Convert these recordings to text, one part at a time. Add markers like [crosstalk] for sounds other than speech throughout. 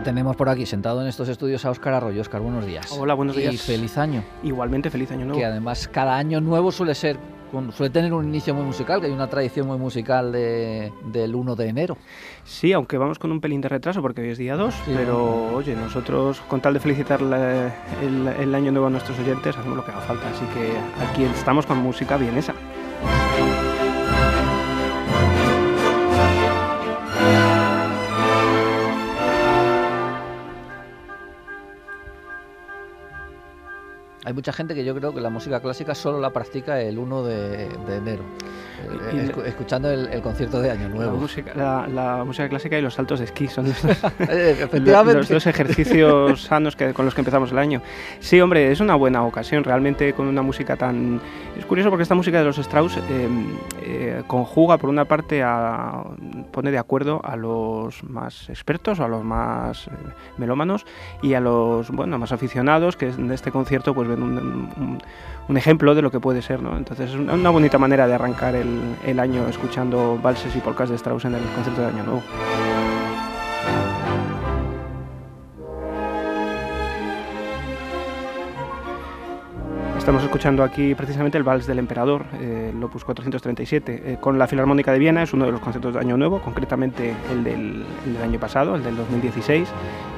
ya tenemos por aquí sentado en estos estudios a Óscar Arroyo. Óscar, buenos días. Hola, buenos días. Y feliz año. Igualmente, feliz año nuevo. Que además cada año nuevo suele ser suele tener un inicio muy musical, que hay una tradición muy musical de, del 1 de enero. Sí, aunque vamos con un pelín de retraso porque hoy es día 2, pero oye, nosotros con tal de felicitar el, el año nuevo a nuestros oyentes hacemos lo que haga falta, así que aquí estamos con música vienesa. Hay mucha gente que yo creo que la música clásica solo la practica el 1 de, enero, eh, escuchando el, concierto de Año Nuevo. La música, la, música, clásica y los saltos de esquí son [laughs] los, dos ejercicios sanos que, con los que empezamos el año. Sí, hombre, es una buena ocasión, realmente con una música tan... Es curioso porque esta música de los Strauss em, eh, conjuga, por una parte, a, pone de acuerdo a los más expertos a los más eh, melómanos y a los bueno más aficionados que en este concierto pues un, ejemplo de lo que puede ser. ¿no? Entonces es una bonita manera de arrancar el, año escuchando valses y polcas de Strauss en el concierto de Año Nuevo. Estamos escuchando aquí precisamente el Vals del Emperador, eh, el Opus 437, eh, con la Filarmónica de Viena, es uno de los conciertos de Año Nuevo, concretamente el del, el del año pasado, el del 2016,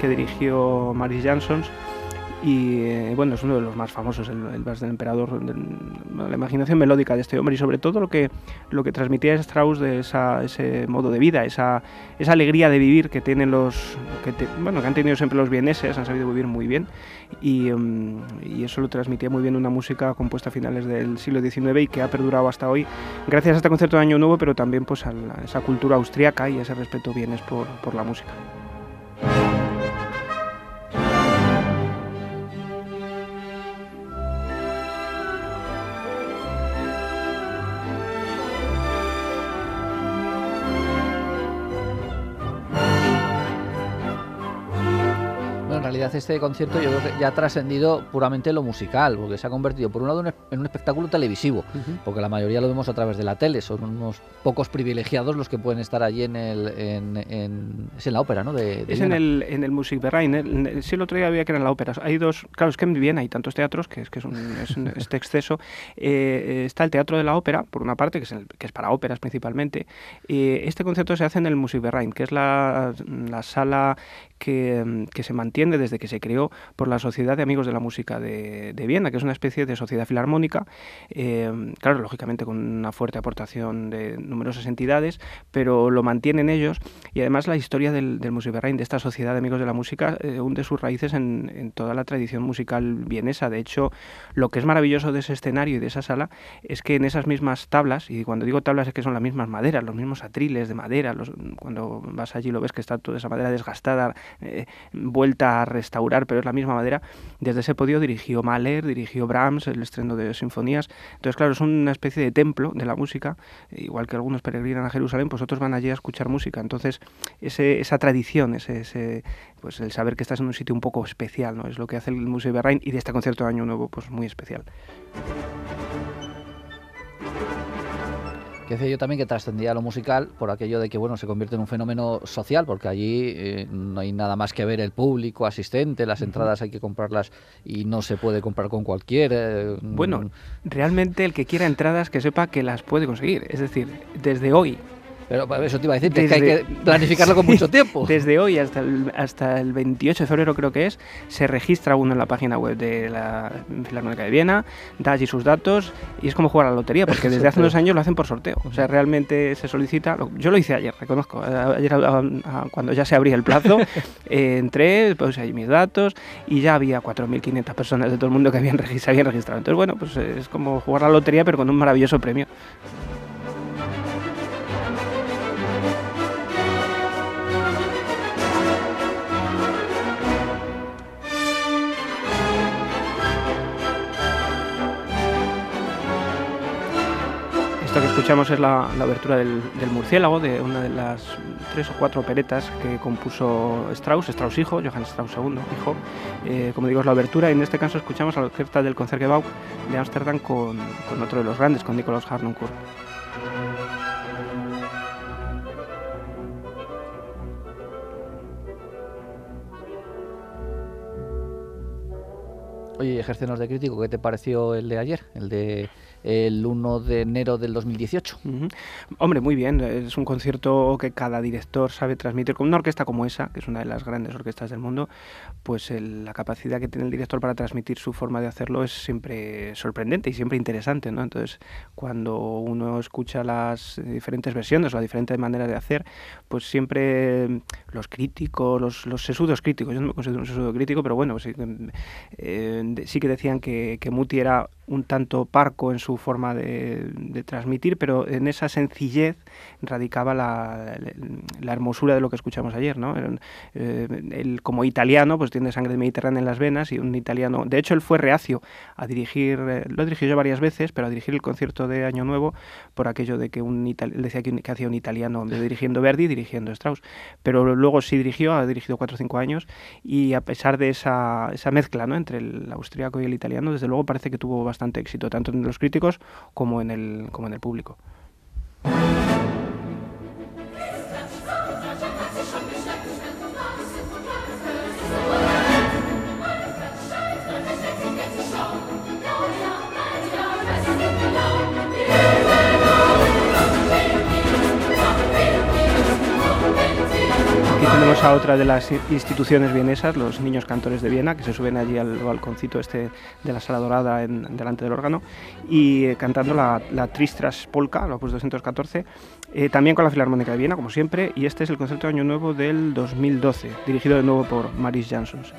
que dirigió Maris Jansons y eh, bueno, es uno de los más famosos, el, el del Emperador, la imaginación melódica de este hombre y sobre todo lo que, lo que transmitía Strauss de ese modo de vida, esa, esa alegría de vivir que tienen los, que bueno, que han tenido siempre los vieneses, han sabido vivir muy bien y, mm, eso lo transmitía muy bien una música compuesta a finales del siglo XIX y que ha perdurado hasta hoy gracias a este concierto de Año Nuevo, pero también pues a, esa cultura austriaca y a ese respeto bienes por, por la música. Este concierto yo creo que ya ha trascendido puramente lo musical, porque se ha convertido por un lado en un espectáculo televisivo, porque la mayoría lo vemos a través de la tele, son unos pocos privilegiados los que pueden estar allí en el en, es en la ópera, ¿no? De, es en el en el Musikverein, sí el otro día había que era en la ópera. Hay dos, claro, es que en Viena hay tantos teatros que es que es, un, [laughs] este exceso. Eh, está el Teatro de la Ópera, por una parte, que es, que es para óperas principalmente. este concierto se hace en el Musikverein, que es la, la sala que, que se mantiene desde que se creó por la Sociedad de Amigos de la Música de, Viena, que es una especie de sociedad filarmónica, eh, claro, lógicamente con una fuerte aportación de numerosas entidades, pero lo mantienen ellos y además la historia del, del Musikverein, de esta Sociedad de Amigos de la Música, eh, hunde sus raíces en, toda la tradición musical vienesa. De hecho, lo que es maravilloso de ese escenario y de esa sala es que en esas mismas tablas, y cuando digo tablas es que son las mismas maderas, los mismos atriles de madera, los, cuando vas allí lo ves que está toda esa madera desgastada, eh, vuelta a restaurar, pero es la misma madera. Desde ese podio dirigió Mahler, dirigió Brahms, el estreno de sinfonías. Entonces, claro, es una especie de templo de la música, igual que algunos peregrinan a Jerusalén, pues otros van allí a escuchar música. Entonces, ese, esa tradición, ese, pues el saber que estás en un sitio un poco especial, ¿no? Es lo que hace el Museo Berrain y de este concierto de Año Nuevo, pues muy especial. Que decía yo también que trascendía lo musical por aquello de que bueno se convierte en un fenómeno social porque allí eh, no hay nada más que ver el público asistente las entradas hay que comprarlas y no se puede comprar con cualquier eh, bueno realmente el que quiera entradas que sepa que las puede conseguir. Es decir desde hoy pero eso te iba a decir, que hay que planificarlo con [laughs] mucho tiempo. [laughs] Desde hoy hasta el, hasta el 28 de febrero creo que es, se registra uno en la página web de la Filarmónica de Viena, da allí sus datos y es como jugar a la lotería, porque desde hace unos años lo hacen por sorteo. O sea, realmente se solicita, yo lo hice ayer, reconozco, ayer cuando ya se abría el plazo, [laughs] eh, entré, puse ahí mis datos y ya había 4.500 personas de todo el mundo que habían, se habían registrado. Entonces, bueno, pues es como jugar a la lotería, pero con un maravilloso premio. escuchamos es la, la abertura del, murciélago de una de las tres o cuatro operetas que compuso Strauss, Strauss hijo, Johann Strauss II, hijo. Eh, como digo, es la abertura y en este caso escuchamos a la orquesta del Concertgebouw de Ámsterdam con, otro de los grandes, con Nicolás Harnoncourt. Oye, ejércenos de crítico, ¿qué te pareció el de ayer? El de el 1 de enero del 2018. Hombre, muy bien. Es un concierto que cada director sabe transmitir. Con una orquesta como esa, que es una de las grandes orquestas del mundo, pues la capacidad que tiene el director para transmitir su forma de hacerlo es siempre sorprendente y siempre interesante. ¿no? Entonces, cuando uno escucha las diferentes versiones o las diferentes maneras de hacer, pues siempre los críticos, los, los sesudos críticos, yo no me considero un sesudo crítico, pero bueno, sí, eh, sí que decían que, que Muti era un tanto parco en su forma de, transmitir, pero en esa sencillez radicaba la, hermosura de lo que escuchamos ayer. ¿no? Eh, como italiano, pues tiene sangre mediterránea en las venas y un italiano. De hecho, él fue reacio a dirigir, eh, lo dirigió yo varias veces, pero a dirigir el concierto de Año Nuevo por aquello de que un decía que, hacía un italiano dirigiendo Verdi, dirigiendo Strauss. Pero luego sí dirigió, ha dirigido cuatro o cinco años y a pesar de esa, esa mezcla ¿no? entre el austriaco y el italiano, desde luego parece que tuvo bastante éxito, tanto en los críticos como en el, como en el público. Otra de las instituciones vienesas, los niños cantores de Viena, que se suben allí al balconcito este de la sala dorada delante del órgano, y eh, cantando la, Tristras Polka, la opus 214, eh, también con la Filarmónica de Viena, como siempre, y este es el concierto de Año Nuevo del 2012, dirigido de nuevo por Maris Jansons.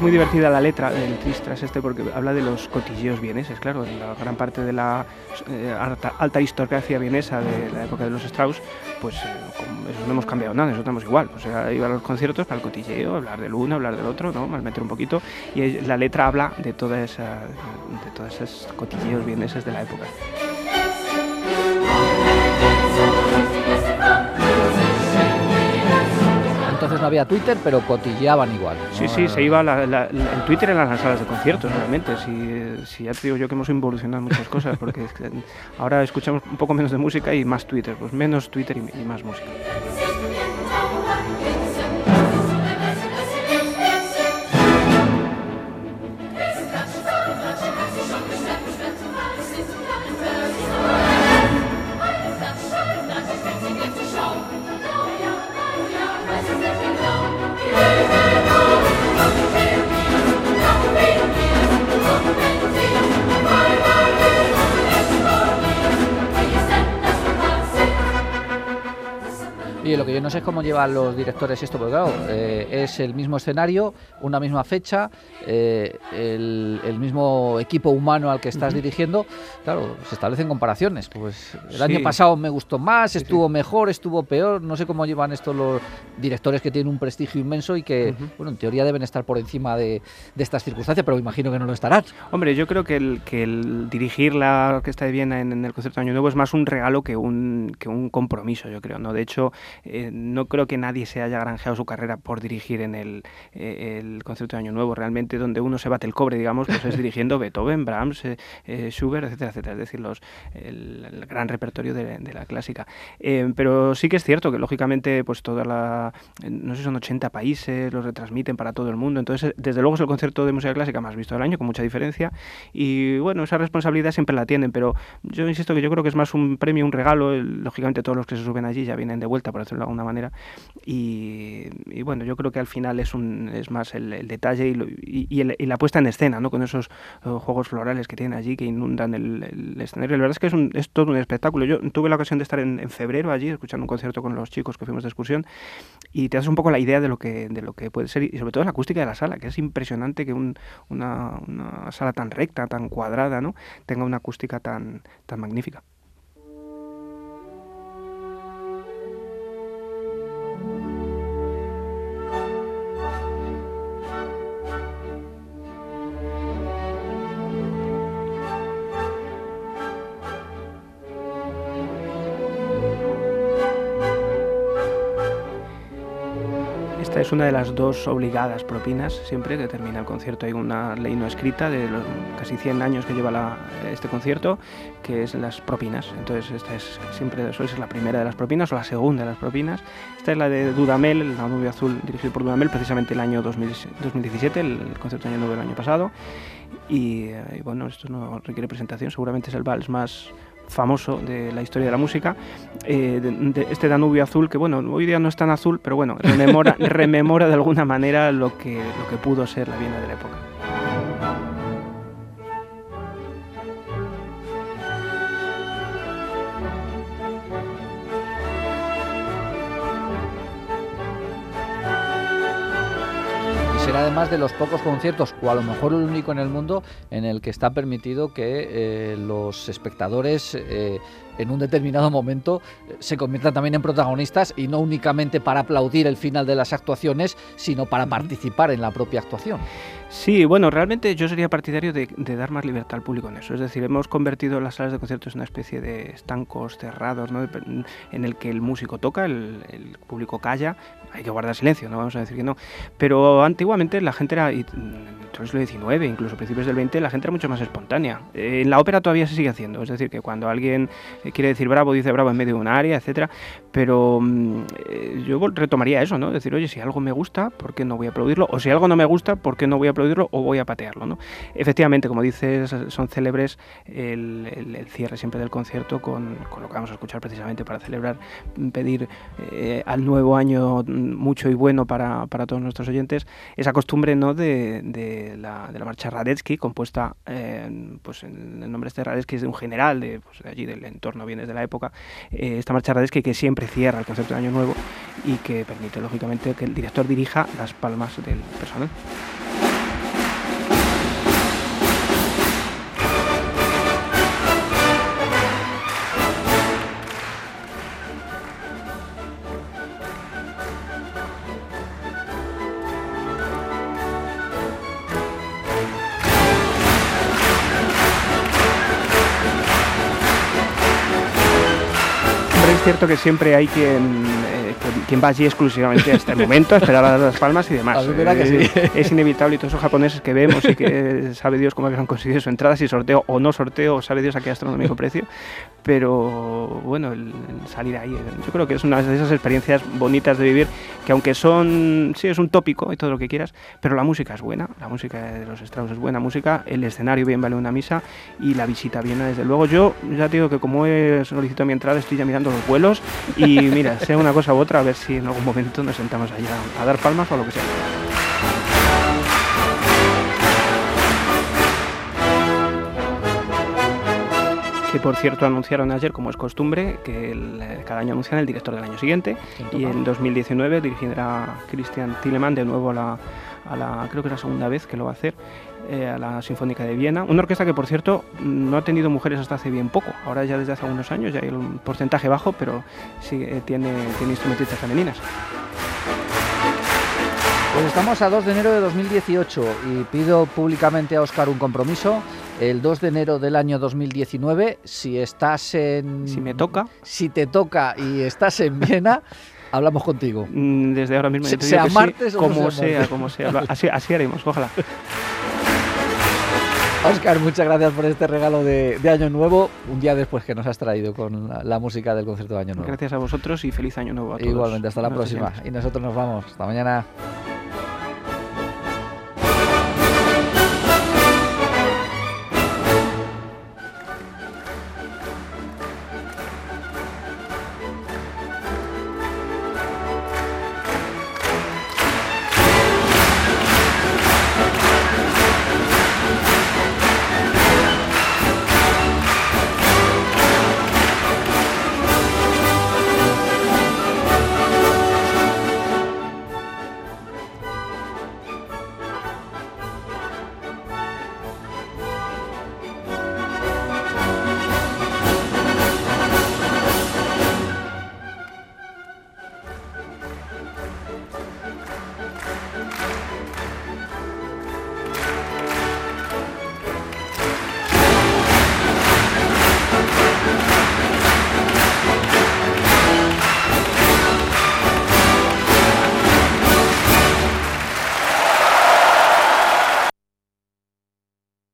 Muy divertida la letra del Tristras este porque habla de los cotilleos vieneses, claro, la gran parte de la eh, alta, alta, historiografía vienesa de la época de los Strauss, pues eh, eso no hemos cambiado nada, nosotros estamos igual, pues iba a los conciertos para el cotilleo, hablar del uno, hablar del otro, ¿no? Mal meter un poquito, y la letra habla de toda esa, de todos esos cotilleos vieneses de la época. Había Twitter, pero cotilleaban igual. Sí, sí, se iba el Twitter en las salas de conciertos, realmente. Si, si ya te digo yo que hemos involucionado muchas cosas, porque ahora escuchamos un poco menos de música y más Twitter, pues menos Twitter y más música. No sé cómo llevan los directores esto, porque claro, eh, es el mismo escenario, una misma fecha, eh, el, mismo equipo humano al que estás dirigiendo. Claro, se establecen comparaciones. Pues el año pasado me gustó más, estuvo mejor, estuvo peor. No sé cómo llevan esto los directores que tienen un prestigio inmenso y que, bueno, en teoría deben estar por encima de, estas circunstancias, pero imagino que no lo estarán. Hombre, yo creo que el, que el dirigir la Orquesta de Viena en, el concierto de Año Nuevo es más un regalo que un, que un compromiso, yo creo. ¿no? De hecho, eh, no creo que nadie se haya granjeado su carrera por dirigir en el, eh, el concierto de Año Nuevo. Realmente donde uno se bate el cobre, digamos, pues es [laughs] dirigiendo Beethoven, Brahms, eh, Schubert, etcétera, etcétera. Es decir, los, el, gran repertorio de, la clásica. pero sí que es cierto que lógicamente pues toda la, no sé son 80 países, los retransmiten para todo el mundo. Entonces, desde luego es el concierto de música clásica más visto del año, con mucha diferencia. Y bueno, esa responsabilidad siempre la tienen, pero yo insisto que yo creo que es más un premio, un regalo. lógicamente todos los que se suben allí ya vienen de vuelta, por de alguna manera. Y, bueno, yo creo que al final es, un, es más el, detalle y, la puesta en escena, ¿no? con esos eh, juegos florales que tienen allí que inundan el, escenario. La verdad es que es, un, es, todo un espectáculo. Yo tuve la ocasión de estar en, febrero allí escuchando un concierto con los chicos que fuimos de excursión y te das un poco la idea de lo que, de lo que puede ser y sobre todo la acústica de la sala, que es impresionante que una, una, sala tan recta, tan cuadrada, ¿no? tenga una acústica tan, tan magnífica. Esta es una de las dos obligadas propinas, siempre que termina el concierto. Hay una ley no escrita de los casi 100 años que lleva este concierto, que es las propinas. Entonces, esta es siempre suele ser la primera de las propinas o la segunda de las propinas. Esta es la de Dudamel, el Danubio Azul, dirigido por Dudamel, precisamente el año 2017, el concierto año nuevo del año pasado. Y, eh, y bueno, esto no requiere presentación, seguramente es el vals más famoso de la historia de la música, eh, de, este Danubio azul, que bueno, hoy día no es tan azul, pero bueno, rememora, [laughs] rememora de alguna manera lo que, lo que pudo ser la Viena de la época. Además de los pocos conciertos, o a lo mejor el único en el mundo, en el que está permitido que eh, los espectadores eh, en un determinado momento eh, se conviertan también en protagonistas y no únicamente para aplaudir el final de las actuaciones, sino para participar en la propia actuación. Sí, bueno, realmente yo sería partidario de, dar más libertad al público en eso. Es decir, hemos convertido las salas de conciertos en una especie de estancos cerrados, ¿no? en el que el músico toca, el, el, público calla, hay que guardar silencio, no vamos a decir que no. Pero antiguamente la gente era, y, el siglo XIX, incluso principios del XX, la gente era mucho más espontánea. En la ópera todavía se sigue haciendo, es decir, que cuando alguien quiere decir bravo, dice bravo en medio de un área, etcétera. Pero mm, eh, yo retomaría eso, ¿no? Decir, oye, si algo me gusta, ¿por qué no voy a aplaudirlo? O si algo no me gusta, ¿por qué no voy a aplaudirlo o voy a patearlo, ¿no? Efectivamente, como dices, son célebres el, cierre siempre del concierto con, lo que vamos a escuchar precisamente para celebrar, pedir eh, al nuevo año mucho y bueno para, para, todos nuestros oyentes, esa costumbre, ¿no? De, de la, marcha Radetzky, compuesta, eh, pues el nombre este Radetzky es de un general de, pues, de allí del entorno bienes de la época, eh, esta marcha Radetzky que siempre cierra el concepto de Año Nuevo y que permite, lógicamente, que el director dirija las palmas del personal. Es cierto que siempre hay quien, quien va allí exclusivamente a este momento a esperar a dar las palmas y demás. Eh, es inevitable y todos esos japoneses que vemos y que sabe Dios cómo habían conseguido su entrada, si sorteo o no sorteo, sabe Dios a qué astronómico precio. Pero bueno, el, salir ahí, yo creo que es una de esas experiencias bonitas de vivir que aunque son, sí, es un tópico y todo lo que quieras, pero la música es buena, la música de los Strauss es buena música, el escenario bien vale una misa y la visita viene desde luego. Yo ya te digo que como he solicitado mi entrada estoy ya mirando los vuelos y mira, sea una cosa u otra, a ver si en algún momento nos sentamos allá a dar palmas o lo que sea. que por cierto anunciaron ayer, como es costumbre, que el, cada año anuncian el director del año siguiente. Y en 2019 dirigirá Christian Tillemann de nuevo a la, a la, creo que es la segunda vez que lo va a hacer, eh, a la Sinfónica de Viena, una orquesta que por cierto no ha tenido mujeres hasta hace bien poco, ahora ya desde hace algunos años ya hay un porcentaje bajo, pero sí eh, tiene, tiene instrumentistas femeninas. Pues estamos a 2 de enero de 2018 y pido públicamente a Oscar un compromiso. El 2 de enero del año 2019, si estás en... Si me toca. Si te toca y estás en Viena, [laughs] hablamos contigo. Mm, desde ahora mismo. Se, sea martes sí, o como sea, como sea. Así, así haremos, ojalá. [laughs] Oscar, muchas gracias por este regalo de, de, Año Nuevo, un día después que nos has traído con la, la, música del concierto de Año Nuevo. Gracias a vosotros y feliz Año Nuevo a todos. Igualmente, hasta la próxima. Y nosotros nos vamos. Hasta mañana.